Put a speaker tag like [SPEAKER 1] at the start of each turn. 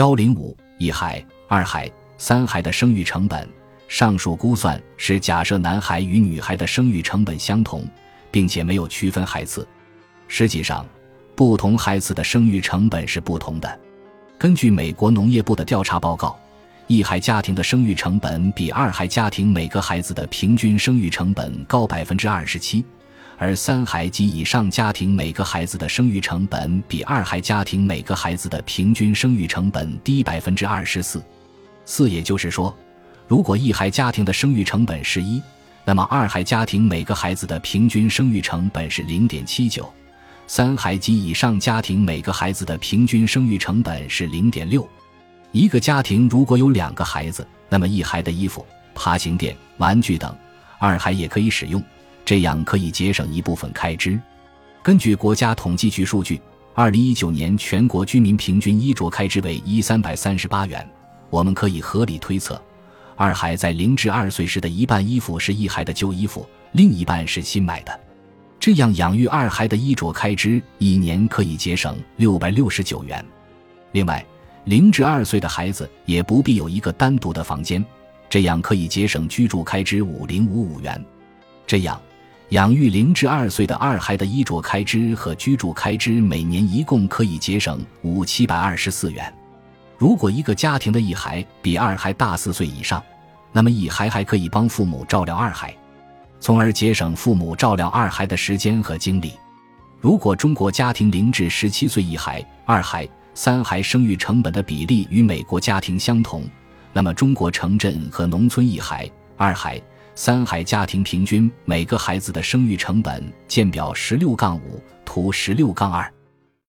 [SPEAKER 1] 幺零五一孩、二孩、三孩的生育成本，上述估算是假设男孩与女孩的生育成本相同，并且没有区分孩子。实际上，不同孩子的生育成本是不同的。根据美国农业部的调查报告，一孩家庭的生育成本比二孩家庭每个孩子的平均生育成本高百分之二十七。而三孩及以上家庭每个孩子的生育成本比二孩家庭每个孩子的平均生育成本低百分之二十四，四也就是说，如果一孩家庭的生育成本是一，那么二孩家庭每个孩子的平均生育成本是零点七九，三孩及以上家庭每个孩子的平均生育成本是零点六。一个家庭如果有两个孩子，那么一孩的衣服、爬行垫、玩具等，二孩也可以使用。这样可以节省一部分开支。根据国家统计局数据，二零一九年全国居民平均衣着开支为一三百三十八元。我们可以合理推测，二孩在零至二岁时的一半衣服是一孩的旧衣服，另一半是新买的。这样养育二孩的衣着开支一年可以节省六百六十九元。另外，零至二岁的孩子也不必有一个单独的房间，这样可以节省居住开支五零五五元。这样。养育零至二岁的二孩的衣着开支和居住开支，每年一共可以节省五七百二十四元。如果一个家庭的一孩比二孩大四岁以上，那么一孩还可以帮父母照料二孩，从而节省父母照料二孩的时间和精力。如果中国家庭零至十七岁一孩、二孩、三孩生育成本的比例与美国家庭相同，那么中国城镇和农村一孩、二孩。三孩家庭平均每个孩子的生育成本，见表十六杠五图十六杠二。